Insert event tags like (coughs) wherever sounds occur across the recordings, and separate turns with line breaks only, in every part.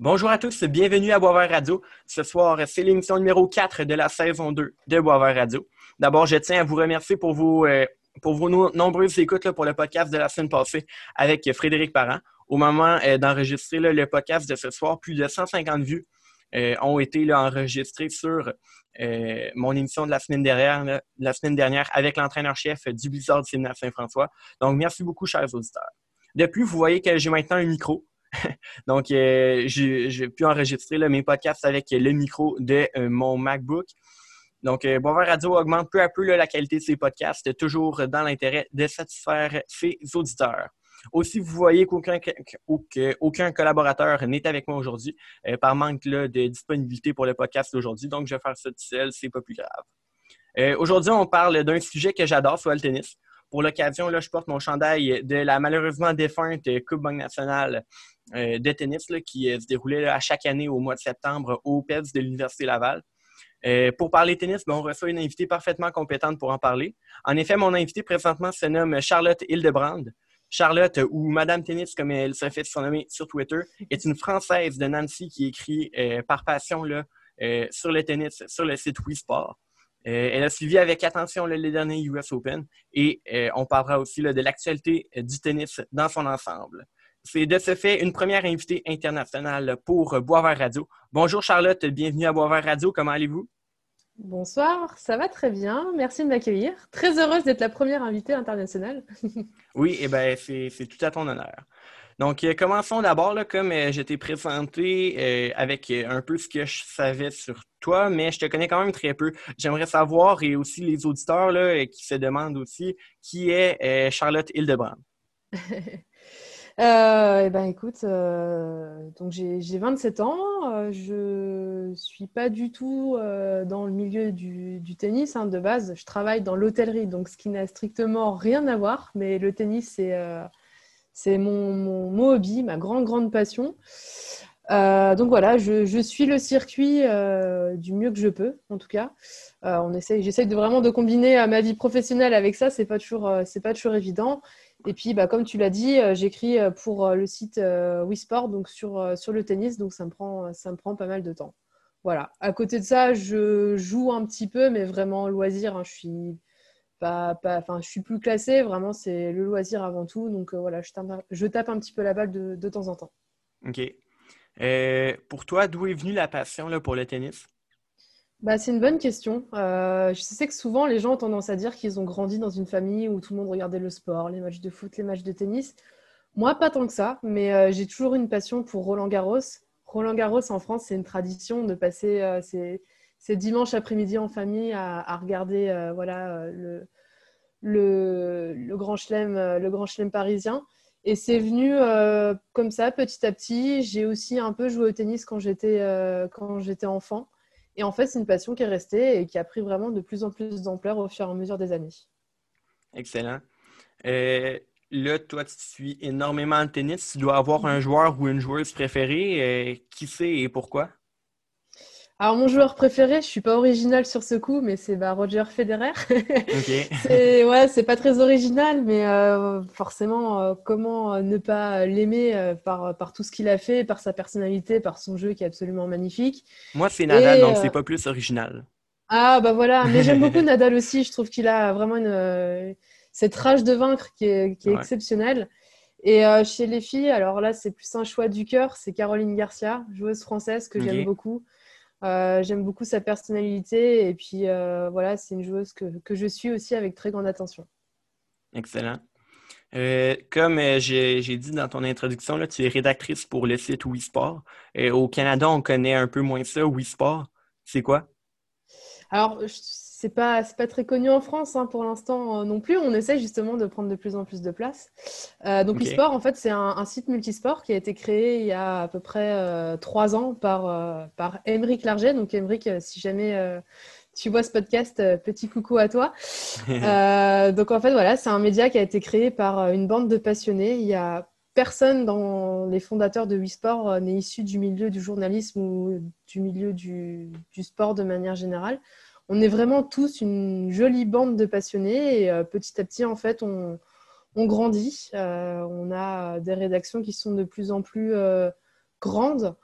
Bonjour à tous, bienvenue à Boisvert Radio. Ce soir, c'est l'émission numéro 4 de la saison 2 de Boisvert Radio. D'abord, je tiens à vous remercier pour vos, euh, pour vos nombreuses écoutes pour le podcast de la semaine passée avec Frédéric Parent. Au moment euh, d'enregistrer le podcast de ce soir, plus de 150 vues euh, ont été enregistrées sur mon émission de la semaine dernière, avec l'entraîneur-chef du Blizzard de Saint-François. Donc, merci beaucoup, chers auditeurs. De plus, vous voyez que j'ai maintenant un micro. (laughs) Donc, euh, j'ai pu enregistrer mes podcasts avec le micro de euh, mon MacBook. Donc, euh, Radio augmente peu à peu la qualité de ses podcasts, toujours dans l'intérêt de satisfaire ses auditeurs. Aussi, vous voyez qu'aucun collaborateur n'est avec moi aujourd'hui par manque de disponibilité pour le podcast d'aujourd'hui. Donc, je vais faire ça tout seul, c'est pas plus grave. aujourd'hui, on parle d'un sujet que j'adore, soit le tennis. Pour l'occasion, je porte mon chandail de la malheureusement défunte Coupe Banque nationale euh, de tennis qui euh, se déroulait à chaque année au mois de septembre au PEDS de l'Université Laval. Euh, pour parler tennis, ben, on reçoit une invitée parfaitement compétente pour en parler. En effet, mon invitée présentement se nomme Charlotte Hildebrand. Charlotte, ou Madame Tennis, comme elle se fait surnommer sur Twitter, est une Française de Nancy qui écrit par passion là, sur le tennis sur le site Wii Sport. elle a suivi avec attention les derniers US Open et on parlera aussi de l'actualité du tennis dans son ensemble. C'est de ce fait une première invitée internationale pour Boisvert Radio. Bonjour Charlotte, bienvenue à Boisvert Radio. Comment allez-vous?
Bonsoir, ça va très bien. Merci de m'accueillir. Très heureuse d'être la première invitée internationale. (laughs)
oui, et eh ben, c'est tout à ton honneur. Donc, euh, commençons d'abord, comme euh, je t'ai présenté euh, avec un peu ce que je savais sur toi, mais je te connais quand même très peu. J'aimerais savoir, et aussi les auditeurs là, qui se demandent aussi, qui est Charlotte Hildebrand? (laughs)
Euh, eh ben écoute, euh, donc j'ai 27 ans, euh, je suis pas du tout euh, dans le milieu du, tennis hein, de base. Je travaille dans l'hôtellerie, donc ce qui n'a strictement rien à voir. Mais le tennis, c'est c'est mon, hobby, ma grande grande passion. donc voilà, je, suis le circuit du mieux que je peux, en tout cas. on essaye, j'essaye de vraiment de combiner ma vie professionnelle avec ça. C'est pas c'est pas toujours évident. Et puis, bah, comme tu l'as dit, euh, j'écris euh, pour euh, le site WeSport, donc sur, le tennis, donc ça me, prend, pas mal de temps. Voilà. À côté de ça, je joue un petit peu, mais vraiment loisir. Hein, je suis pas, pas, je suis plus classée. Vraiment, c'est le loisir avant tout. Donc voilà, je tape, un petit peu la balle de, temps en temps.
Ok. pour toi, d'où est venue la passion pour le tennis?
Bah, c'est une bonne question. Euh, je sais que souvent, les gens ont tendance à dire qu'ils ont grandi dans une famille où tout le monde regardait le sport, les matchs de foot, les matchs de tennis. Moi, pas tant que ça, mais euh, j'ai toujours une passion pour Roland Garros. Roland Garros en France, c'est une tradition de passer euh, ces, dimanches après-midi en famille à, regarder voilà, le, le, grand chelem, le grand chelem parisien. Et c'est venu comme ça, petit à petit. J'ai aussi un peu joué au tennis quand j'étais enfant. Et en fait, c'est une passion qui est restée et qui a pris vraiment de plus en plus d'ampleur au fur et à mesure des années.
Excellent. Euh, là, toi, tu suis énormément de tennis. Tu dois avoir un joueur ou une joueuse préférée. Euh, qui c'est et pourquoi?
Alors, mon joueur préféré, je ne suis pas original sur ce coup, mais c'est bah, Roger Federer. (laughs) c'est ouais, c'est pas très original, mais euh, forcément, euh, comment euh, ne pas l'aimer par, par tout ce qu'il a fait, par sa personnalité, par son jeu qui est absolument magnifique.
Moi, c'est Nadal, donc c'est pas plus original.
Ah, bah voilà, mais j'aime beaucoup (laughs) Nadal aussi. Je trouve qu'il a vraiment une, cette rage de vaincre qui est, qui est exceptionnelle. Et chez les filles, alors là, c'est plus un choix du cœur, c'est Caroline Garcia, joueuse française que j'aime beaucoup. Euh, j'aime beaucoup sa personnalité et puis euh, voilà, c'est une joueuse que, que, je suis aussi avec très grande attention.
Excellent. Euh, comme j'ai dit dans ton introduction, là, tu es rédactrice pour le site WeSport. au Canada, on connaît un peu moins ça, WeSport. C'est quoi?
Alors, c'est pas pas très connu en France hein, pour l'instant euh, non plus. On essaie justement de prendre de plus en plus de place. Euh, donc okay. en fait, c'est un, site multisport qui a été créé il y a à peu près euh, trois ans par par Émeric Larget. Donc Émeric, si jamais tu vois ce podcast, petit coucou à toi. (laughs) donc en fait, voilà, c'est un média qui a été créé par une bande de passionnés. Il y a personne dans les fondateurs de WeSport n'est issu du milieu du journalisme ou du milieu du, sport de manière générale on est vraiment tous une jolie bande de passionnés et euh, petit à petit, en fait, on, grandit. Euh, on a des rédactions qui sont de plus en plus euh, grandes.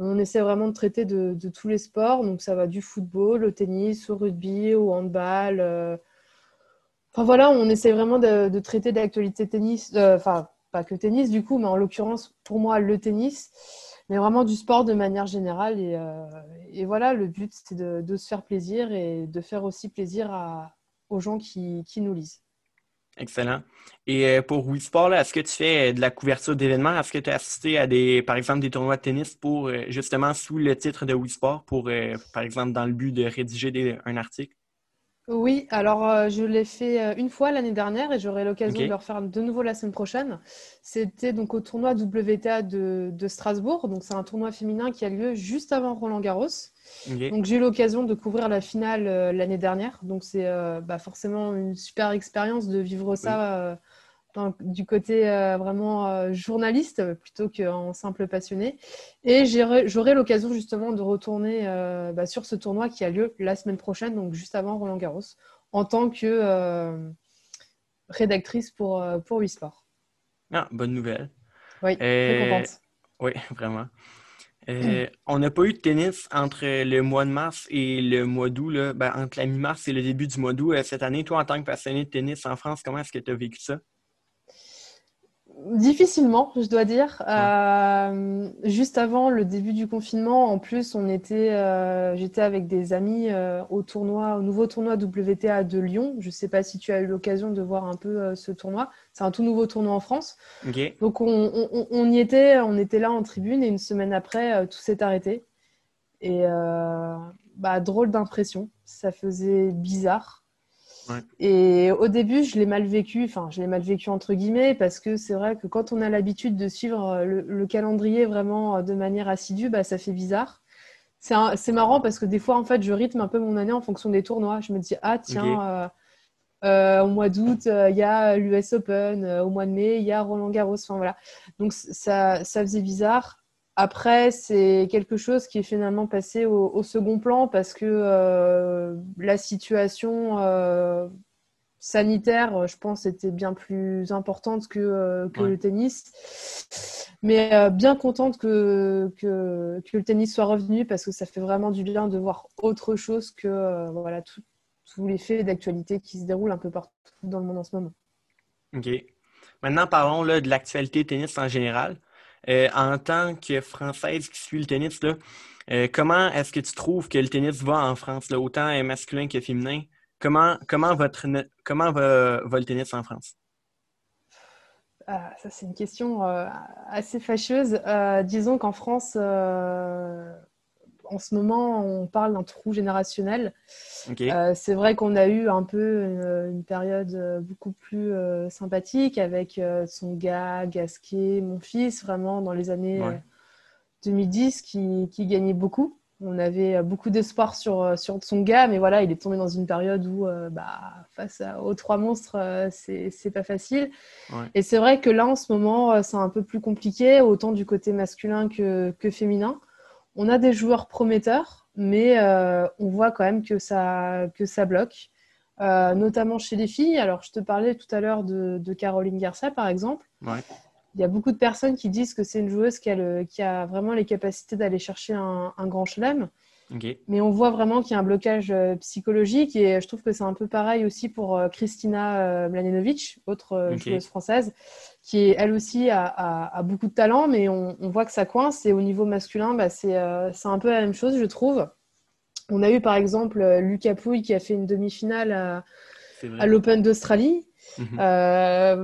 On essaie vraiment de traiter de, tous les sports. Donc, ça va du football au tennis, au rugby, au handball. Euh. Enfin, voilà, on essaie vraiment de, traiter d'actualité tennis. Euh, enfin, pas que tennis, du coup, mais en l'occurrence, pour moi, le tennis. Mais vraiment du sport de manière générale. Et, euh, voilà, le but, c'est de, se faire plaisir et de faire aussi plaisir aux gens qui nous lisent.
Excellent. Et euh, pour Wii Sport, est-ce que tu fais euh, de la couverture d'événements? Est-ce que tu as assisté à des, par exemple, des tournois de tennis pour justement sous le titre de Wii Sport pour, par exemple, dans le but de rédiger un article?
Oui, alors euh, je l'ai fait euh, une fois l'année dernière et j'aurai l'occasion de le refaire de nouveau la semaine prochaine. C'était donc au tournoi WTA de, Strasbourg. Donc c'est un tournoi féminin qui a lieu juste avant Roland Garros. Donc j'ai eu l'occasion de couvrir la finale euh, l'année dernière. Donc c'est bah, forcément une super expérience de vivre ça du côté euh, vraiment euh, journaliste plutôt qu'en simple passionné. Et j'aurai l'occasion justement de retourner euh, bah, sur ce tournoi qui a lieu la semaine prochaine, donc juste avant Roland Garros, en tant que rédactrice pour, pour Sport.
Ah, bonne nouvelle.
Oui, très contente.
Oui, (laughs) vraiment. on n'a pas eu de tennis entre le mois de mars et le mois d'août, ben, entre la mi-mars et le début du mois d'août. cette année, toi, en tant que passionné de tennis en France, comment est-ce que tu as vécu ça?
Difficilement, je dois dire. Euh, juste avant le début du confinement, en plus, on était, euh, j'étais avec des amis euh, au tournoi, au nouveau tournoi WTA de Lyon. Je ne sais pas si tu as eu l'occasion de voir un peu ce tournoi. C'est un tout nouveau tournoi en France. Donc on, y était, on était là en tribune et une semaine après, tout s'est arrêté. Et bah, drôle d'impression. Ça faisait bizarre. Et au début, je l'ai mal vécu, enfin, je l'ai mal vécu entre guillemets, parce que c'est vrai que quand on a l'habitude de suivre euh, le, calendrier vraiment euh, de manière assidue, bah, ça fait bizarre. C'est marrant parce que des fois, en fait, je rythme un peu mon année en fonction des tournois. Je me dis, ah tiens, euh, au mois d'août, il y a l'US Open, au mois de mai, il y a Roland Garros. Enfin, voilà. Donc, ça, ça faisait bizarre. Après, c'est quelque chose qui est finalement passé au, second plan parce que euh, la situation euh, sanitaire, je pense, était bien plus importante que, euh, le tennis. Mais bien contente que, que, le tennis soit revenu parce que ça fait vraiment du bien de voir autre chose que voilà, tous les faits d'actualité qui se déroulent un peu partout dans le monde en ce moment.
OK. Maintenant, parlons là, de l'actualité tennis en général. Euh, en tant que Française qui suit le tennis, euh, comment est-ce que tu trouves que le tennis va en France, autant masculin que féminin? Comment, comment, votre, comment va, le tennis en France?
Ah, ça, c'est une question euh, assez fâcheuse. disons qu'en France, en ce moment, on parle d'un trou générationnel. Euh, c'est vrai qu'on a eu un peu une, période euh, beaucoup plus euh, sympathique avec son gars, Gasquet, mon fils, vraiment dans les années 2010 qui, qui, gagnait beaucoup. On avait beaucoup d'espoir sur, sur son gars, mais voilà, il est tombé dans une période où, bah, face aux trois monstres, c'est pas facile. Et c'est vrai que là, en ce moment, c'est un peu plus compliqué, autant du côté masculin que, que féminin on a des joueurs prometteurs, mais euh, on voit quand même que ça, que ça bloque, euh, notamment chez les filles. Alors, je te parlais tout à l'heure de, Caroline Garcia, par exemple. Il y a beaucoup de personnes qui disent que c'est une joueuse qui a, vraiment les capacités d'aller chercher un, grand chelem. Mais on voit vraiment qu'il y a un blocage euh, psychologique et je trouve que c'est un peu pareil aussi pour Kristina Mladenovic, autre joueuse française, qui elle aussi a, beaucoup de talent, mais on, voit que ça coince. Et au niveau masculin, bah, euh, c'est un peu la même chose, je trouve. On a eu par exemple euh, Lucas Pouille qui a fait une demi-finale à, l'Open d'Australie. Mhm. Euh,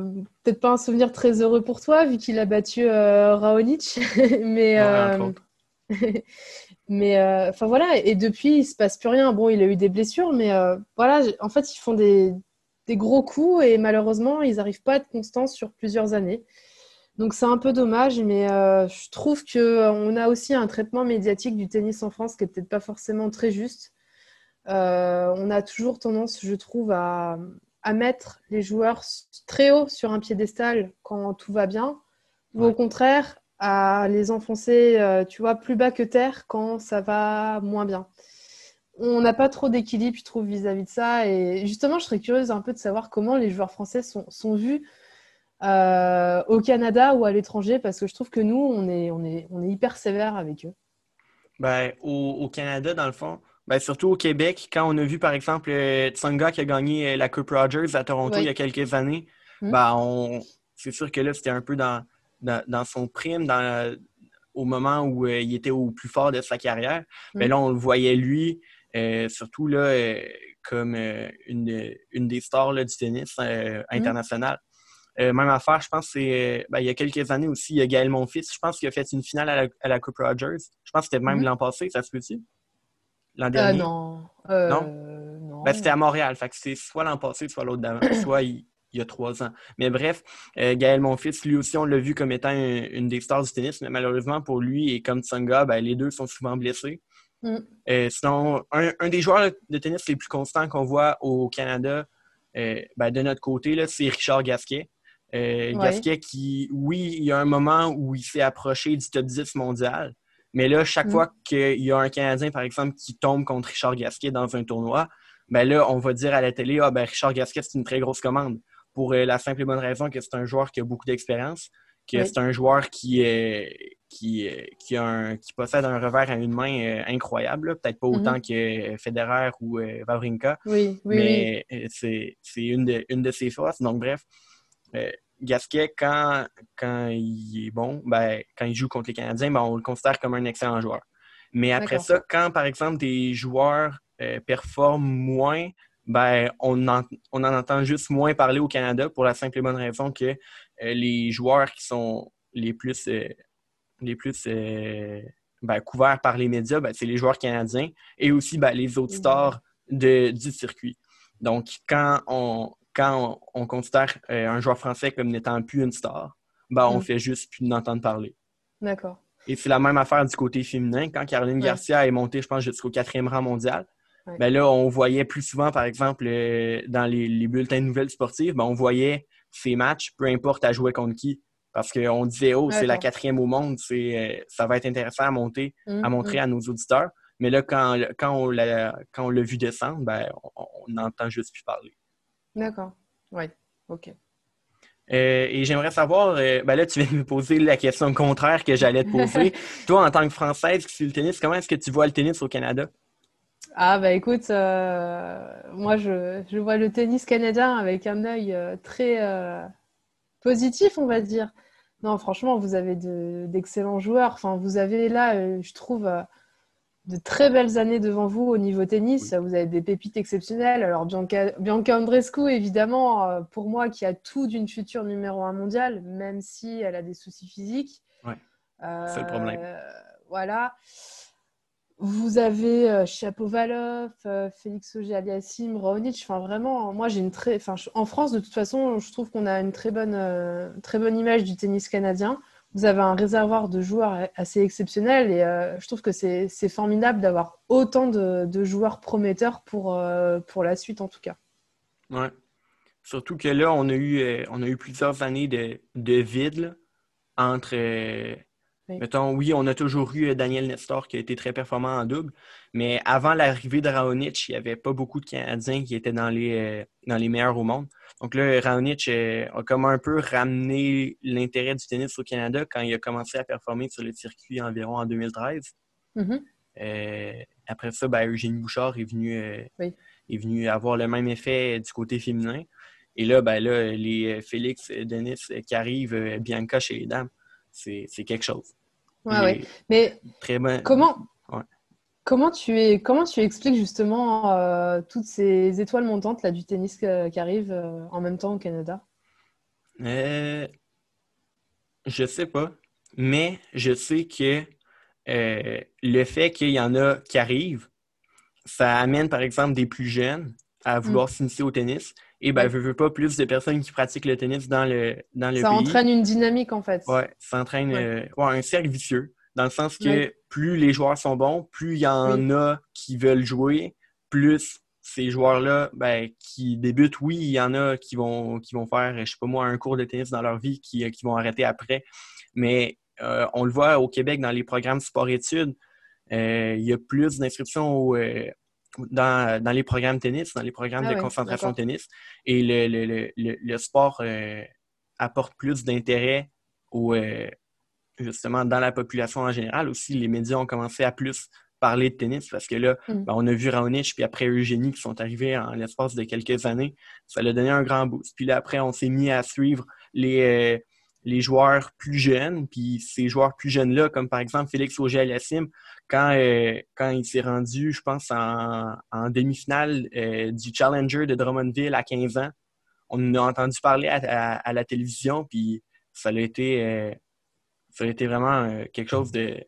peut-être pas un souvenir très heureux pour toi, vu qu'il a battu Raonic. (laughs) mais. (laughs) mais enfin voilà, et depuis, il se passe plus rien. Bon, il a eu des blessures, mais voilà, en fait, ils font des, des gros coups et malheureusement, ils n'arrivent pas à être constants sur plusieurs années. Donc c'est un peu dommage, mais euh, je trouve qu'on euh, a aussi un traitement médiatique du tennis en France qui n'est peut-être pas forcément très juste. Euh, on a toujours tendance, je trouve, à, mettre les joueurs très haut sur un piédestal quand tout va bien, ou au contraire à les enfoncer, tu vois, plus bas que terre quand ça va moins bien on n'a pas trop d'équilibre, je trouve, vis-à-vis de ça. Et justement, je serais curieuse un peu de savoir comment les joueurs français sont, vus euh, au Canada ou à l'étranger, parce que je trouve que nous, on est, on est, on est hyper sévère avec eux.
Ben, au, Canada, dans le fond, ben, surtout au Québec, quand on a vu, par exemple, Tsonga qui a gagné la Coupe Rogers à Toronto il y a quelques années, hmm. ben, on... c'est sûr que là, c'était un peu dans, dans, son prime, dans, au moment où il était au plus fort de sa carrière. Mais hmm. là, on le voyait, lui, surtout là, comme une, une, des stars du tennis hmm. international. Euh, même affaire, je pense, c'est ben, il y a quelques années aussi, il y a Gaël Monfils, je pense qu'il a fait une finale à la, Coupe Rogers. Je pense que c'était même mhm. l'an passé, ça se peut-tu?
L'an dernier? Euh, non? Euh, non?
Ben, c'était à Montréal, fait que c'est soit l'an passé, soit l'autre d'avant, soit il, y a trois ans. Mais bref, Gaël Monfils, lui aussi, on l'a vu comme étant une, des stars du tennis, mais malheureusement pour lui et comme Tsonga, ben, les deux sont souvent blessés. Mm. sinon, un, des joueurs de tennis les plus constants qu'on voit au Canada, ben, de notre côté, c'est Richard Gasquet. Euh, Gasquet qui, oui, il y a un moment où il s'est approché du top 10 mondial, mais là, chaque mm. fois qu'il y a un Canadien, par exemple, qui tombe contre Richard Gasquet dans un tournoi, ben là, on va dire à la télé, ah ben Richard Gasquet, c'est une très grosse commande. Pour euh, la simple et bonne raison que c'est un joueur qui a beaucoup d'expérience, que c'est un joueur qui, qui, qui, qui, possède un revers à une main euh, incroyable, peut-être pas autant mm-hmm. que Federer ou Wawrinka,
oui, oui,
mais c'est une de, une de ses forces. Donc, bref, Gasquet, quand, quand il est bon, ben, quand il joue contre les Canadiens, ben, on le considère comme un excellent joueur. Mais après ça, quand, par exemple, des joueurs euh, performent moins, ben, on, en, on en entend juste moins parler au Canada pour la simple et bonne raison que euh, les joueurs qui sont les plus, euh, les plus ben, couverts par les médias, ben, c'est les joueurs canadiens et aussi ben, les autres stars de, du circuit. Donc, quand on, quand on, considère euh, un joueur français comme n'étant plus une star, ben, on mm. fait juste plus d'entendre parler.
D'accord.
Et c'est la même affaire du côté féminin. Quand Caroline Garcia est montée, je pense, jusqu'au quatrième rang mondial, ben là, on voyait plus souvent, par exemple, euh, dans les, bulletins de nouvelles sportives, ben, on voyait ses matchs, peu importe à jouer contre qui. Parce qu'on disait, oh, c'est la quatrième au monde, c'est, euh, ça va être intéressant à monter, à mm, montrer mm. à nos auditeurs. Mais là, quand, quand on l'a vu descendre, ben, on n'entend juste plus parler.
D'accord. Oui. OK.
Euh, et j'aimerais savoir, euh, ben là, tu viens de me poser la question contraire que j'allais te poser. (laughs) Toi, en tant que Française qui suit le tennis, comment est-ce que tu vois le tennis au Canada?
Ah, bah écoute, euh, moi, je, je, vois le tennis canadien avec un œil très positif, on va dire. Non, franchement, vous avez d'excellents joueurs. Enfin, vous avez là, je trouve de très belles années devant vous au niveau tennis. Vous avez des pépites exceptionnelles. Alors, Bianca, Bianca Andrescu, évidemment, euh, pour moi, qui a tout d'une future numéro un mondiale, même si elle a des soucis physiques.
Ouais. c'est le problème. Euh,
voilà. Vous avez euh, Chapovalov, Félix Auger-Aliassime, Raonic. Enfin, vraiment, moi, j'ai une très. Enfin, en France, de toute façon, je trouve qu'on a une très bonne, très bonne image du tennis canadien vous avez un réservoir de joueurs assez exceptionnel et euh, je trouve que c'est formidable d'avoir autant de, joueurs prometteurs pour, euh, pour la suite en tout cas.
Ouais. Surtout que là, on a eu, euh, on a eu plusieurs années de, de vide entre oui. Mettons, oui, on a toujours eu euh, Daniel Nestor qui a été très performant en double, mais avant l'arrivée de Raonic, il n'y avait pas beaucoup de Canadiens qui étaient dans les, euh, dans les meilleurs au monde. Donc là, Raonic euh, a comme un peu ramené l'intérêt du tennis au Canada quand il a commencé à performer sur le circuit environ en 2013. Mm-hmm. après ça, ben, Eugénie Bouchard est venu, est venu avoir le même effet du côté féminin. Et là, ben, là les Félix, Denis qui arrivent, Bianca chez les dames c'est quelque chose.
Ouais, Mais comment, comment, tu es, comment tu expliques justement euh, toutes ces étoiles montantes là, du tennis qui arrivent euh, en même temps au Canada?
Euh, je sais pas. Mais je sais que euh, le fait qu'il y en a qui arrivent, ça amène par exemple des plus jeunes à vouloir mm. s'initier au tennis et ben, je veux pas plus de personnes qui pratiquent le tennis dans le, dans le
ça entraîne une dynamique, en fait.
Oui, ça entraîne euh, un cercle vicieux. Dans le sens que plus les joueurs sont bons, plus il y en a qui veulent jouer, plus ces joueurs-là ben, qui débutent, oui, il y en a qui vont, qui vont faire, je sais pas moi, un cours de tennis dans leur vie, qui, qui vont arrêter après. Mais euh, on le voit au Québec dans les programmes sport-études, euh, il y a plus d'inscriptions au, dans, les programmes tennis, dans les programmes ah de concentration tennis. Et le, sport euh, apporte plus d'intérêt euh, justement, dans la population en général, aussi, les médias ont commencé à plus parler de tennis parce que là, mm. ben, on a vu Raonic puis après Eugénie qui sont arrivés en l'espace de quelques années. Ça a donné un grand boost. Puis là, après, on s'est mis à suivre les, euh, les joueurs plus jeunes. Puis ces joueurs plus jeunes-là, comme par exemple Félix Auger-Aliassime, quand, euh, quand il s'est rendu, je pense, en, demi-finale euh, du Challenger de Drummondville à 15 ans, on a entendu parler à, la télévision, puis ça a été, ça a été vraiment quelque chose de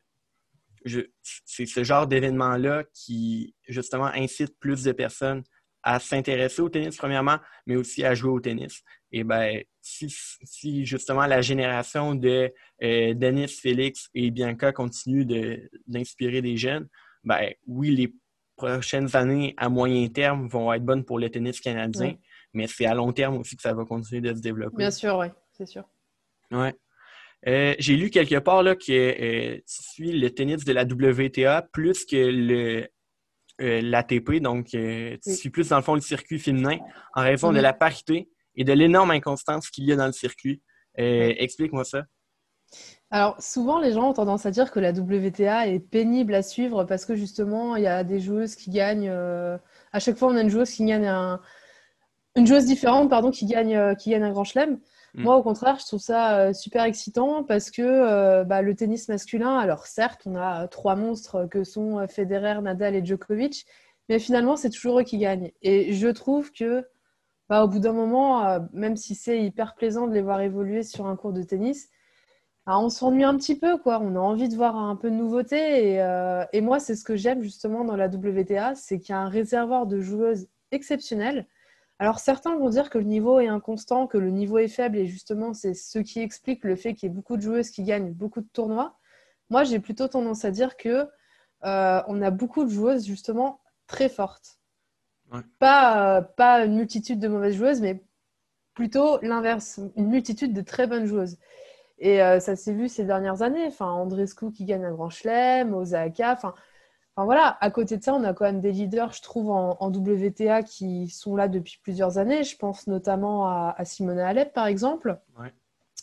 c'est ce genre d'événement-là qui, justement, incite plus de personnes à s'intéresser au tennis, premièrement, mais aussi à jouer au tennis. Et bien, si, justement la génération de euh, Denis, Félix et Bianca continue d'inspirer des jeunes, ben oui, les prochaines années à moyen terme vont être bonnes pour le tennis canadien, mais c'est à long terme aussi que ça va continuer de se développer.
Bien sûr, oui, c'est sûr.
Ouais. Euh, j'ai lu quelque part là, que euh, tu suis le tennis de la WTA plus que le euh, l'ATP, donc tu suis plus dans le fond le circuit féminin en raison de mhm. la parité et de l'énorme inconstance qu'il y a dans le circuit. Explique-moi ça.
Alors, souvent, les gens ont tendance à dire que la WTA est pénible à suivre parce que justement, il y a des joueuses qui gagnent. à chaque fois, on a une joueuse qui gagne un. Une joueuse différente, pardon, qui gagne, qui gagne un grand chelem. Mm. Moi, au contraire, je trouve ça euh, super excitant parce que euh, bah, le tennis masculin, alors certes, on a trois monstres que sont euh, Federer, Nadal et Djokovic, mais finalement, c'est toujours eux qui gagnent. Et je trouve que, bah, au bout d'un moment, même si c'est hyper plaisant de les voir évoluer sur un cours de tennis, bah, on s'ennuie un petit peu, quoi. On a envie de voir un peu de nouveauté. Et, et moi, c'est ce que j'aime justement dans la WTA, c'est qu'il y a un réservoir de joueuses exceptionnelles alors certains vont dire que le niveau est inconstant, que le niveau est faible et justement c'est ce qui explique le fait qu'il y ait beaucoup de joueuses qui gagnent beaucoup de tournois. Moi j'ai plutôt tendance à dire que euh, on a beaucoup de joueuses justement très fortes. Pas, euh, pas une multitude de mauvaises joueuses, mais plutôt l'inverse, une multitude de très bonnes joueuses. Et euh, ça s'est vu ces dernières années. Enfin, Andrescu qui gagne un grand chelem, Osaka. Enfin, Enfin, voilà, à côté de ça, on a quand même des leaders, je trouve, en, WTA qui sont là depuis plusieurs années. Je pense notamment à, à Simona Alep, par exemple.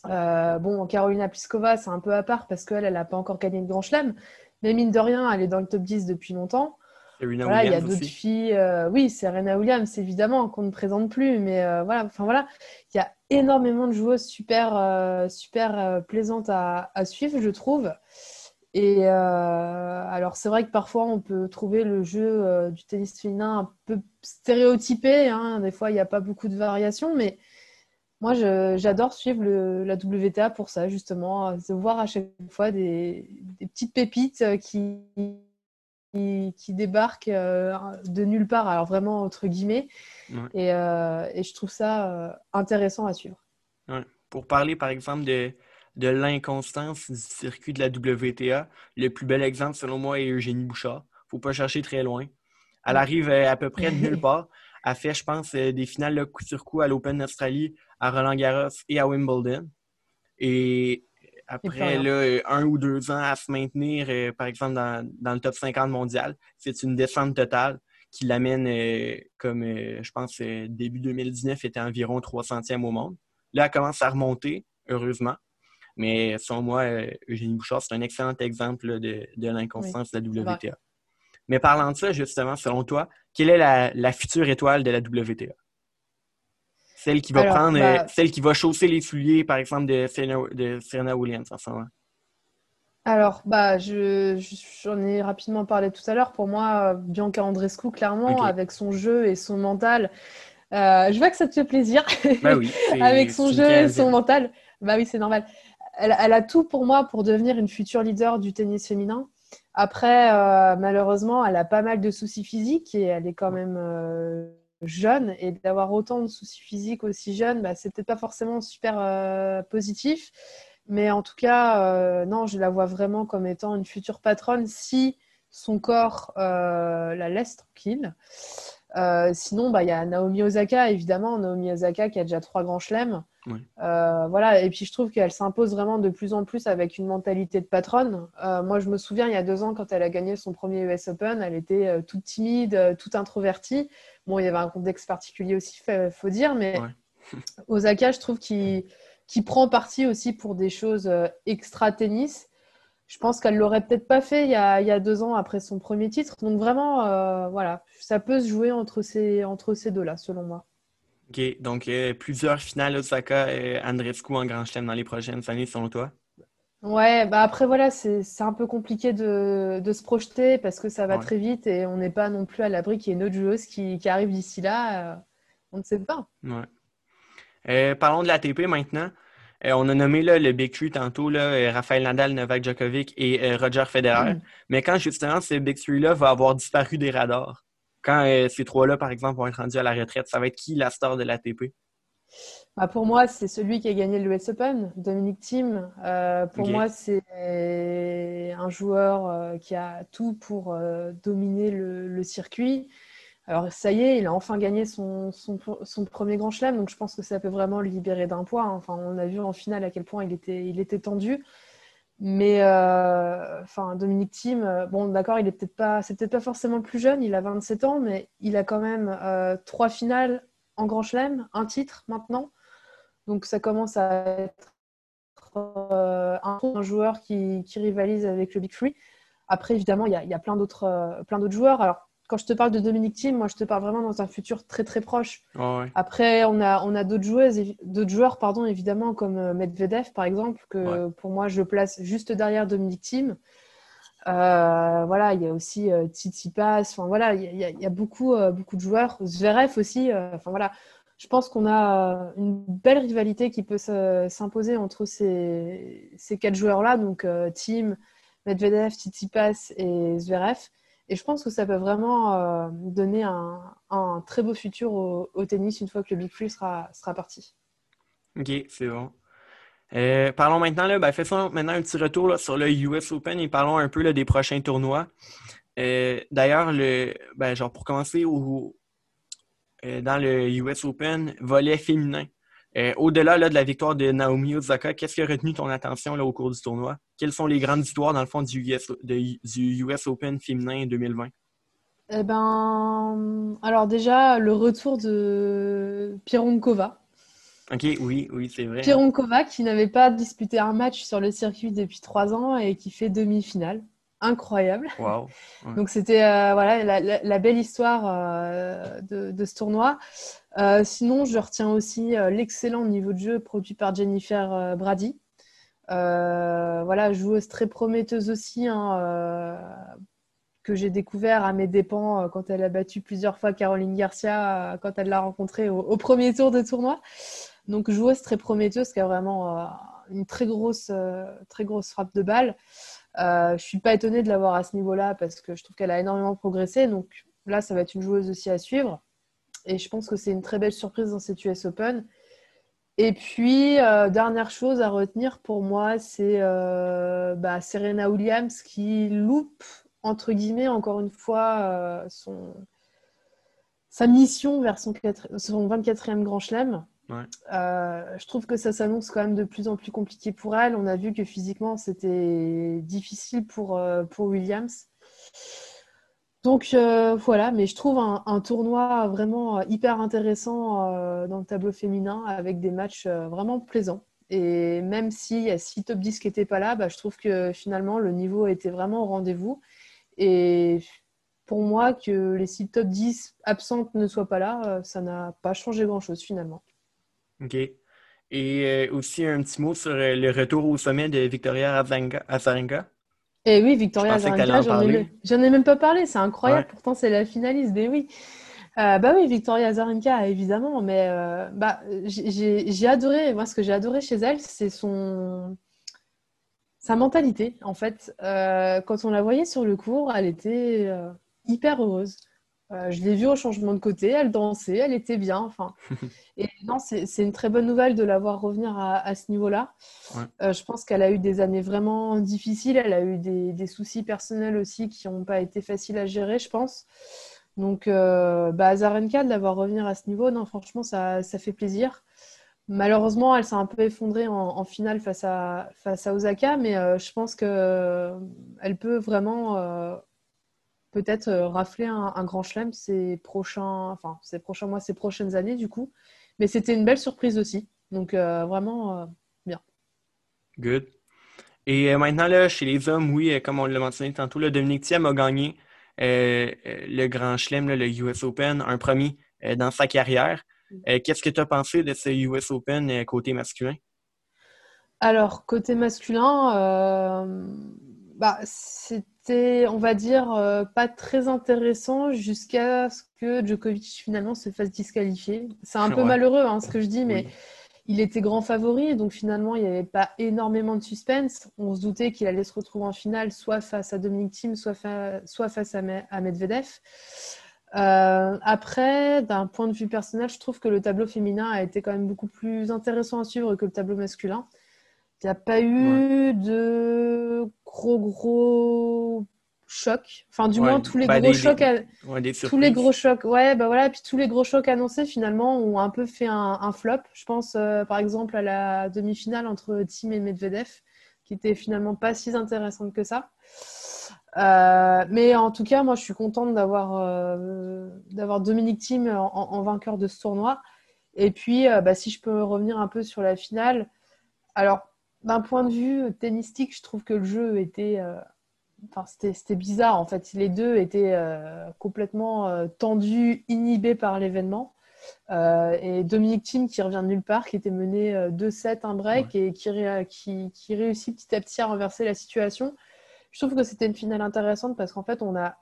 Euh, bon, Carolina Pliskova, c'est un peu à part parce qu'elle, elle n'a pas encore gagné de grand chelem. Mais mine de rien, elle est dans le top 10 depuis longtemps.
Voilà,
il y a d'autres filles. Euh, oui, c'est Rena Williams, évidemment, qu'on ne présente plus. Mais euh, voilà, enfin voilà, il y a énormément de joueuses super, super plaisantes à, à, suivre, je trouve. Et euh, alors, c'est vrai que parfois, on peut trouver le jeu euh, du tennis féminin un peu stéréotypé. Hein. Des fois, il n'y a pas beaucoup de variations, mais moi, j'adore suivre la WTA pour ça, justement, de voir à chaque fois des, petites pépites euh, qui, qui, débarquent de nulle part, alors vraiment entre guillemets. Et, et, je trouve ça intéressant à suivre.
Pour parler, par exemple, de de l'inconstance du circuit de la WTA. Le plus bel exemple, selon moi, est Eugénie Bouchard. Faut pas chercher très loin. Elle arrive euh, à peu près de nulle (laughs) part. Elle fait, je pense, euh, des finales coup sur coup à l'Open d'Australie, à Roland Garros et à Wimbledon. Et après là, un ou deux ans à se maintenir, euh, par exemple, dans, le top 50 mondial, c'est une descente totale qui l'amène, comme je pense, début 2019, était environ 300e au monde. Là, elle commence à remonter, heureusement. Mais selon moi, euh, Eugénie Bouchard, c'est un excellent exemple de, l'inconstance de la WTA. Mais parlant de ça, justement, selon toi, quelle est la, future étoile de la WTA? Celle qui va prendre, bah, euh, celle qui va chausser les souliers, par exemple, de Serena, Williams en ce moment.
Alors, bah, j'en ai rapidement parlé tout à l'heure. Pour moi, Bianca Andrescu, clairement, avec son jeu et son mental, euh, je vois que ça te fait plaisir.
Bah oui, (laughs)
avec son jeu et son mental. Bah oui, c'est normal elle, a tout pour moi pour devenir une future leader du tennis féminin. Après, euh, malheureusement, elle a pas mal de soucis physiques et elle est quand même euh, jeune. Et d'avoir autant de soucis physiques aussi jeune, bah, c'est peut-être pas forcément super euh, positif. Mais en tout cas, non, je la vois vraiment comme étant une future patronne si son corps la laisse tranquille. sinon, bah, il y a Naomi Osaka, évidemment. Naomi Osaka qui a déjà trois grands chelems. Euh, voilà, et puis je trouve qu'elle s'impose vraiment de plus en plus avec une mentalité de patronne. Euh, moi, je me souviens il y a deux ans, quand elle a gagné son premier US Open, elle était euh, toute timide, toute introvertie. Bon, il y avait un contexte particulier aussi, faut dire, mais (laughs) Osaka, je trouve qu'il qui prend parti aussi pour des choses extra-tennis. Je pense qu'elle l'aurait peut-être pas fait il y, a, il y, a, deux ans après son premier titre. Donc vraiment, voilà, ça peut se jouer entre ces, entre ces deux-là, selon moi.
OK, donc plusieurs finales Osaka et Andrescu en Grand Chelem dans les prochaines années, selon toi?
Ouais, bah après voilà, c'est un peu compliqué de, de, se projeter parce que ça va très vite et on n'est pas non plus à l'abri qu'il y ait une autre joueuse qui, qui arrive d'ici là. Euh, on ne sait pas.
Ouais. Euh, parlons de l'ATP maintenant. Euh, on a nommé là, le Big Three tantôt, là, Rafael Nadal, Novak Djokovic et Roger Federer. Mm. Mais quand justement ce Big Three-là va avoir disparu des radars, quand ces trois-là, par exemple, vont être rendus à la retraite, ça va être qui la star de l'ATP?
Bah, pour moi, c'est celui qui a gagné l'US Open, Dominique Thiem. Euh, pour moi, c'est un joueur euh, qui a tout pour euh, dominer le, circuit. Alors, ça y est, il a enfin gagné son, son, premier grand chelem, donc je pense que ça peut vraiment le libérer d'un poids. Enfin, on a vu en finale à quel point il était, il était tendu. Mais enfin, Dominique Thiem, bon, d'accord, il est peut-être pas, c'est peut-être pas forcément le plus jeune, il a 27 ans, mais il a quand même trois finales en Grand Chelem, un titre maintenant. Donc ça commence à être euh, un, joueur qui, rivalise avec le Big Free. Après, évidemment, il y a, y a plein d'autres euh, joueurs. Alors, quand je te parle de Dominique Thiem, moi, je te parle vraiment dans un futur très, très proche. Après, on a, on a d'autres joueuses, d'autres joueurs, pardon, évidemment, comme euh, Medvedev, par exemple, que pour moi, je place juste derrière Dominique Thiem. Voilà, il y a aussi euh, Tsitsipas. Enfin voilà, il y, a, y a beaucoup, beaucoup de joueurs. Zverev aussi. Enfin voilà, je pense qu'on a une belle rivalité qui peut s'imposer entre ces, quatre joueurs-là, donc euh, Tim, Medvedev, Tsitsipas et Zverev. Et je pense que ça peut vraiment euh, donner un, très beau futur au, tennis une fois que le Big Free sera, sera parti.
Ok, c'est bon. Euh, parlons maintenant, ben, faisons maintenant un petit retour sur le US Open et parlons un peu des prochains tournois. D'ailleurs, ben, pour commencer, euh, dans le US Open, volet féminin. Euh, au-delà de la victoire de Naomi Osaka, qu'est-ce qui a retenu ton attention au cours du tournoi? Quelles sont les grandes histoires, dans le fond, du US, du US Open féminin 2020?
Eh ben, alors déjà, le retour de Pironkova.
Ok, oui, oui, c'est vrai.
Pironkova qui n'avait pas disputé un match sur le circuit depuis trois ans et qui fait demi-finale incroyable. (laughs) Donc c'était euh, voilà la, belle histoire euh, de, ce tournoi. Euh, sinon, je retiens aussi l'excellent niveau de jeu produit par Jennifer Brady. voilà, joueuse très prometteuse aussi, hein, que j'ai découvert à mes dépens quand elle a battu plusieurs fois Caroline Garcia quand elle l'a rencontrée au, au, premier tour de tournoi. Donc joueuse très prometteuse qui a vraiment une très grosse, très grosse frappe de balle. Euh, je ne suis pas étonnée de l'avoir à ce niveau-là parce que je trouve qu'elle a énormément progressé. Donc là, ça va être une joueuse aussi à suivre. Et je pense que c'est une très belle surprise dans cette US Open. Et puis, euh, dernière chose à retenir pour moi, c'est euh, bah, Serena Williams qui loupe, entre guillemets, encore une fois, sa mission vers son 24e Grand Chelem. Euh, je trouve que ça s'annonce quand même de plus en plus compliqué pour elle. On a vu que physiquement, c'était difficile pour, euh, pour Williams. Donc euh, voilà, mais je trouve un, tournoi vraiment hyper intéressant dans le tableau féminin avec des matchs vraiment plaisants. Et même s'il y a six top 10 qui n'étaient pas là, bah, je trouve que finalement le niveau était vraiment au rendez-vous. Et pour moi, que les six top 10 absentes ne soient pas là, ça n'a pas changé grand-chose finalement.
OK. Et euh, aussi un petit mot sur euh, le retour au sommet de Victoria Azarenka.
Eh oui, Victoria Azarenka, j'en ai, même pas parlé, c'est incroyable, pourtant c'est la finaliste, mais oui. Euh, bah oui, Victoria Azarenka, évidemment, mais bah, j'ai adoré, moi ce que j'ai adoré chez elle, c'est son sa mentalité, en fait. quand on la voyait sur le cours, elle était hyper heureuse. Euh, je l'ai vue au changement de côté, elle dansait, elle était bien. Enfin, (laughs) et non, c'est une très bonne nouvelle de la voir revenir à, ce niveau-là. Euh, je pense qu'elle a eu des années vraiment difficiles. Elle a eu des, soucis personnels aussi qui n'ont pas été faciles à gérer, je pense. Donc, euh, bah, Azarenka, de la voir revenir à ce niveau, non, franchement, ça, ça fait plaisir. Malheureusement, elle s'est un peu effondrée en, finale face à, face à Osaka, mais je pense qu'elle peut vraiment peut-être euh, rafler un, grand chelem ces prochains, enfin, ces prochains mois, ces prochaines années, du coup. Mais c'était une belle surprise aussi. Donc, euh, vraiment, euh,
Good. Et maintenant, là, chez les hommes, oui, comme on l'a mentionné tantôt, le Dominique Thiem a gagné le Grand Chelem, le US Open, un premier dans sa carrière. Mm. Qu'est-ce que tu as pensé de ce US Open côté masculin?
Alors, côté masculin, bah, c'était, on va dire, euh, pas très intéressant jusqu'à ce que Djokovic finalement se fasse disqualifier. C'est un peu malheureux hein, ce que je dis, mais il était grand favori, donc finalement il n'y avait pas énormément de suspense. On se doutait qu'il allait se retrouver en finale, soit face à Dominic Thiem, soit, soit face à, Medvedev. Euh, après, d'un point de vue personnel, je trouve que le tableau féminin a été quand même beaucoup plus intéressant à suivre que le tableau masculin. Il n'y a pas eu de gros gros chocs. Enfin, du moins tous les gros chocs, tous les gros chocs. Ouais, bah voilà. Puis tous les gros chocs annoncés finalement ont un peu fait un, flop. Je pense euh, par exemple à la demi-finale entre Tim et Medvedev, qui était finalement pas si intéressante que ça. Euh, mais en tout cas, moi, je suis contente d'avoir euh, d'avoir Dominique Thiem en, vainqueur de ce tournoi. Et puis, bah, si je peux revenir un peu sur la finale, alors d'un point de vue tennistique, je trouve que le jeu était. Euh, enfin, c'était bizarre en fait. Les deux étaient euh, complètement euh, tendus, inhibés par l'événement. et Dominique Thiem qui revient de nulle part, qui était mené 2-7, un break et qui, qui, réussit petit à petit à renverser la situation. Je trouve que c'était une finale intéressante parce qu'en fait, on a,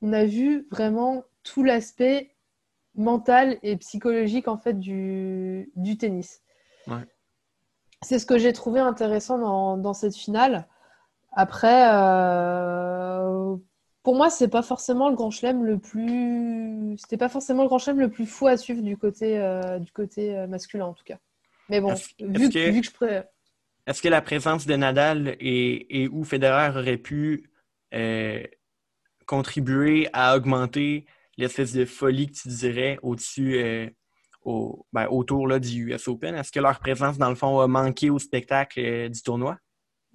on a vu vraiment tout l'aspect mental et psychologique en fait du, du tennis. Ouais c'est ce que j'ai trouvé intéressant dans, cette finale. Après, euh, pour moi, c'est pas forcément le grand chelem le plus. C'était pas forcément le grand chelem le plus fou à suivre du côté, euh, du côté euh, masculin, en tout cas. Mais bon, vu, que, je pourrais...
Est-ce que la présence de Nadal et, et ou Federer aurait pu contribuer à augmenter l'espèce de folie que tu dirais au-dessus ben, autour là, du US Open. Est-ce que leur présence, dans le fond, a manqué au spectacle euh, du tournoi?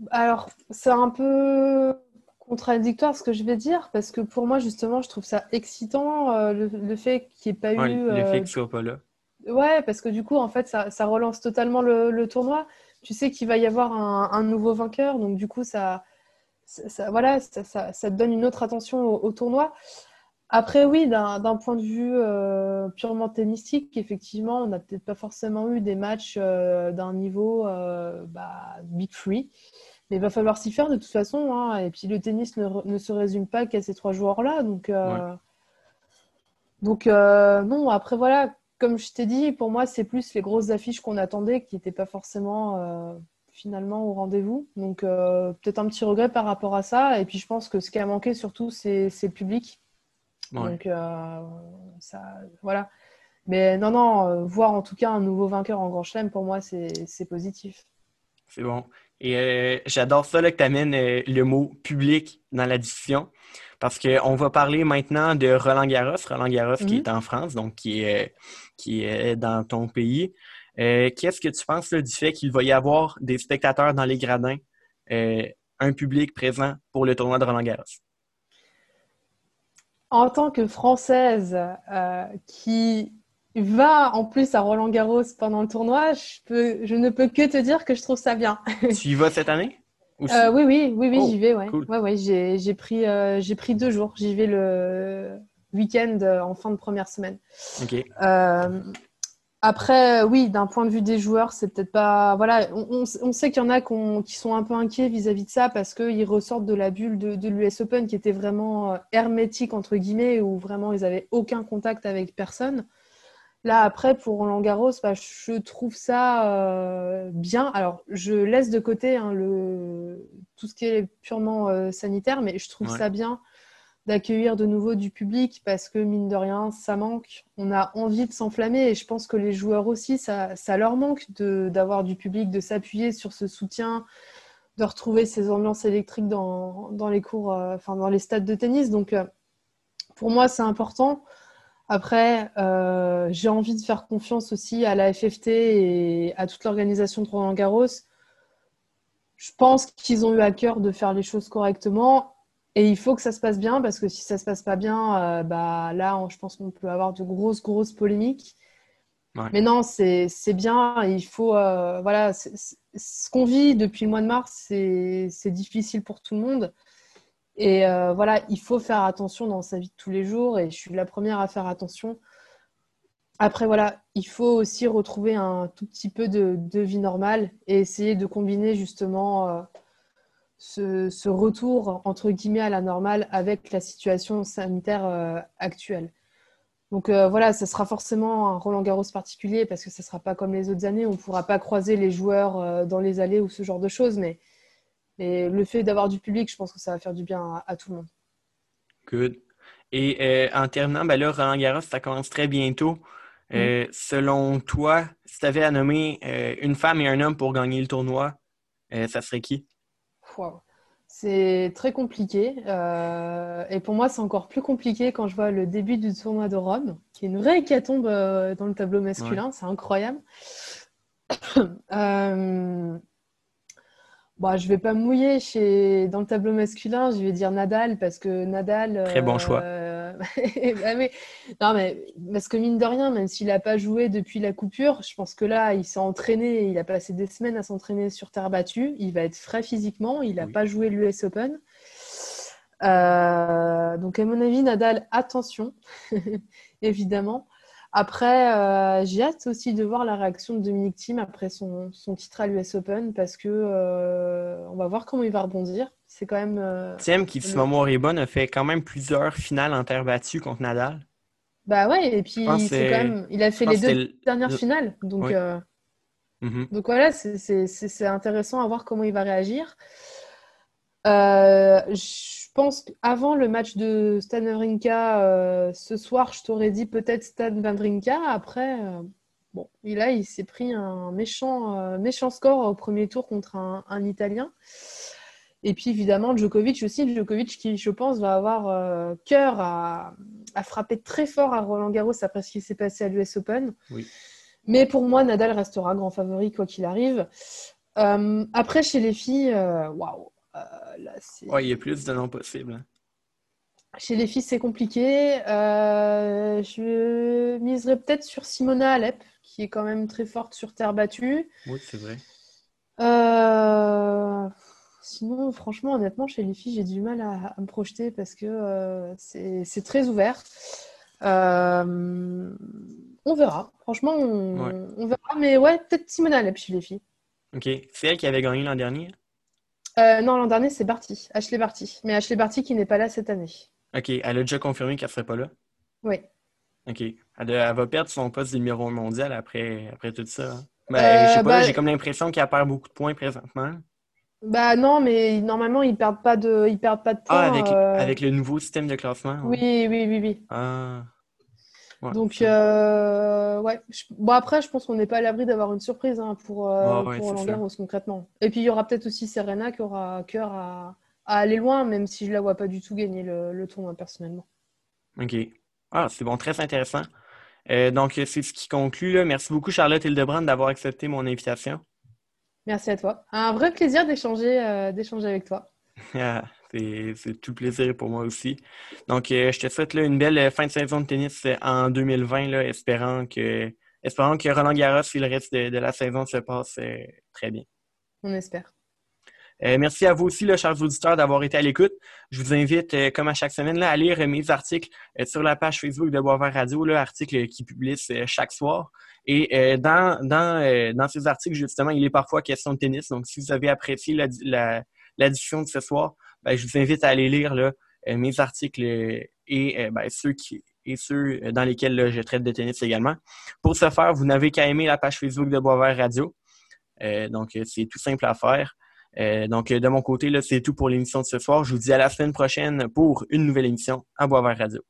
Alors, c'est un peu contradictoire ce que je vais dire, parce que pour moi, justement, je trouve ça excitant euh, le, fait qu'il n'y ait pas eu.
Le fait euh, qu'il soit pas là.
Ouais, parce que du coup, en fait, ça, relance totalement le, tournoi. Tu sais qu'il va y avoir un, nouveau vainqueur, donc du coup, ça, ça, voilà, ça, te donne une autre attention au tournoi. Après, oui, d'un point de vue euh, purement tennistique, effectivement, on n'a peut-être pas forcément eu des matchs euh, d'un niveau euh, bah, big free. Mais il va falloir s'y faire de toute façon. Hein. Et puis le tennis ne, se résume pas qu'à ces trois joueurs-là. Donc, donc non, après voilà, comme je t'ai dit, pour moi, c'est plus les grosses affiches qu'on attendait qui n'étaient pas forcément finalement au rendez-vous. Donc peut-être un petit regret par rapport à ça. Et puis je pense que ce qui a manqué surtout, c'est le public. Donc, euh, ça, voilà. Mais non, non, euh, voir en tout cas un nouveau vainqueur en Grand Chelem, pour moi, c'est positif.
C'est bon. Et euh, j'adore ça là, que tu amènes le mot public dans la discussion parce qu'on va parler maintenant de Roland Garros. Roland Garros qui est mhm. en France, donc qui est, qui est dans ton pays. Qu'est-ce que tu penses du fait qu'il va y avoir des spectateurs dans les gradins, un public présent pour le tournoi de Roland Garros?
En tant que Française euh, qui va en plus à Roland Garros pendant le tournoi, je, peux, je ne peux que te dire que je trouve ça bien. (laughs)
tu y vas cette année
euh, Oui, oui, oui, oui oh, j'y vais. Ouais. Ouais, ouais, j'ai pris, euh, j'ai pris deux jours. J'y vais le week-end en fin de première semaine.
Ok.
Après, oui, d'un point de vue des joueurs, c'est peut-être pas. Voilà, on, sait qu'il y en a qui sont un peu inquiets vis-à-vis de ça parce qu'ils ressortent de la bulle de, l'US Open qui était vraiment euh, hermétique, entre guillemets, où vraiment ils n'avaient aucun contact avec personne. Là, après, pour Roland Garros, bah, je trouve ça euh, bien. Alors, je laisse de côté hein, le... tout ce qui est purement euh, sanitaire, mais je trouve ça bien d'accueillir de nouveau du public parce que mine de rien, ça manque. On a envie de s'enflammer et je pense que les joueurs aussi, ça, ça leur manque d'avoir du public, de s'appuyer sur ce soutien, de retrouver ces ambiances électriques dans, dans les cours, euh, enfin dans les stades de tennis. Donc euh, pour moi, c'est important. Après, euh, j'ai envie de faire confiance aussi à la FFT et à toute l'organisation de Roland Garros. Je pense qu'ils ont eu à cœur de faire les choses correctement et il faut que ça se passe bien parce que si ça se passe pas bien, euh, bah là, je pense qu'on peut avoir de grosses, grosses polémiques. Mais non, c'est bien. Il faut, euh, voilà, ce qu'on vit depuis le mois de mars, c'est difficile pour tout le monde. Et euh, voilà, il faut faire attention dans sa vie de tous les jours. Et je suis la première à faire attention. Après, voilà, il faut aussi retrouver un tout petit peu de, vie normale et essayer de combiner justement euh, ce, retour, entre guillemets, à la normale avec la situation sanitaire euh, actuelle. Donc euh, voilà, ce sera forcément un Roland Garros particulier parce que ce ne sera pas comme les autres années. On ne pourra pas croiser les joueurs dans les allées ou ce genre de choses. Mais, le fait d'avoir du public, je pense que ça va faire du bien à, tout le monde.
Good. Et en terminant, ben là, Roland Garros, ça commence très bientôt. Euh, selon toi, si tu avais à nommer euh, une femme et un homme pour gagner le tournoi, euh, ça serait qui?
C'est très compliqué. et pour moi, c'est encore plus compliqué quand je vois le début du tournoi de Rome, qui est une vraie hécatombe dans le tableau masculin. C'est incroyable. (coughs) Bon, je vais pas me mouiller chez... dans le tableau masculin, je vais dire Nadal parce que Nadal.
Très bon choix. (laughs)
Bah, non, mais parce que mine de rien, même s'il n'a pas joué depuis la coupure, je pense que là, il s'est entraîné, il a passé des semaines à s'entraîner sur terre battue. Il va être frais physiquement, il n'a pas joué l'US Open. Euh, donc, à mon avis, Nadal, attention, (laughs) évidemment. Après, euh, j'ai hâte aussi de voir la réaction de Dominique Thiem après son, titre à l'US Open parce que euh, on va voir comment il va rebondir. C'est quand même. Euh,
Thiem, qui, si ma mémoire est bonne, a fait quand même plusieurs finales en terre battue contre Nadal.
Bah ouais, et puis il a fait les deux dernières finales. Donc, mhm. donc voilà, c'est intéressant à voir comment il va réagir. Je je pense qu'avant le match de Stan Wawrinka euh, ce soir, je t'aurais dit peut-être Stan Wawrinka. Après, euh, bon, là, il s'est pris un méchant, euh, méchant score au premier tour contre un, Italien. Et puis évidemment, Djokovic aussi. Djokovic qui, je pense, va avoir cœur à, frapper très fort à Roland Garros après ce qui s'est passé à l'US Open. Mais pour moi, Nadal restera grand favori quoi qu'il arrive. après, chez les filles, waouh
euh, il y a plus de noms possibles. Hein.
Chez les filles, c'est compliqué. Euh, je miserais peut-être sur Simona Alep, qui est quand même très forte sur terre battue.
Oui, c'est vrai.
Euh, sinon, franchement, honnêtement, chez les filles, j'ai du mal à, me projeter parce que c'est très ouvert. on verra. Franchement, on, on, verra. Mais ouais, peut-être Simona Alep chez les filles.
Ok. C'est elle qui avait gagné l'an dernier
euh, non, l'an dernier, c'est Barty, Ashley Barty. Mais Ashley Barty qui n'est pas là cette année.
OK. Elle a déjà confirmé qu'elle ne serait pas là?
Oui.
OK. Elle, va perdre son poste de numéro mondial après, après tout ça. Hein? Ben, euh, je sais pas, bah, j'ai comme l'impression qu'elle perd beaucoup de points présentement.
Bah non, mais normalement, ils perdent pas de, ils perdent pas de
points. Ah, avec, euh. avec le nouveau système de classement?
Oui, oui, oui, oui.
Ah.
Donc, euh, ouais. Bon, après, je pense qu'on n'est pas à l'abri d'avoir une surprise hein, pour, euh, Roland concrètement. Et puis, il y aura peut-être aussi Serena qui aura cœur à, aller loin, même si je la vois pas du tout gagner le, tournoi personnellement.
OK. Ah, c'est bon, très intéressant. Euh, donc, c'est ce qui conclut. Merci beaucoup, Charlotte Hildebrand, d'avoir accepté mon invitation.
Merci à toi. Un vrai plaisir d'échanger d'échanger avec toi. (laughs)
C'est tout plaisir pour moi aussi. Donc, euh, je te souhaite une belle euh, fin de saison de tennis euh, en 2020, là, espérant, que, espérant que Roland Garros et le reste de, la saison se passe très bien.
On espère.
merci à vous aussi, là, chers auditeurs, d'avoir été à l'écoute. Je vous invite, comme à chaque semaine, là, à lire mes articles sur la page Facebook de Boisvert Radio, articles qui publient chaque soir. Et dans, dans, dans ces articles, justement, il est parfois question de tennis. Donc, si vous avez apprécié la, la, la discussion de ce soir, ben, je vous invite à aller lire là, euh, mes articles euh, et euh, ben, ceux qui et ceux dans lesquels je traite de tennis également. Pour ce faire, vous n'avez qu'à aimer la page Facebook de Boisvert Radio. donc, c'est tout simple à faire. donc, de mon côté, c'est tout pour l'émission de ce soir. Je vous dis à la semaine prochaine pour une nouvelle émission à Boisvert Radio.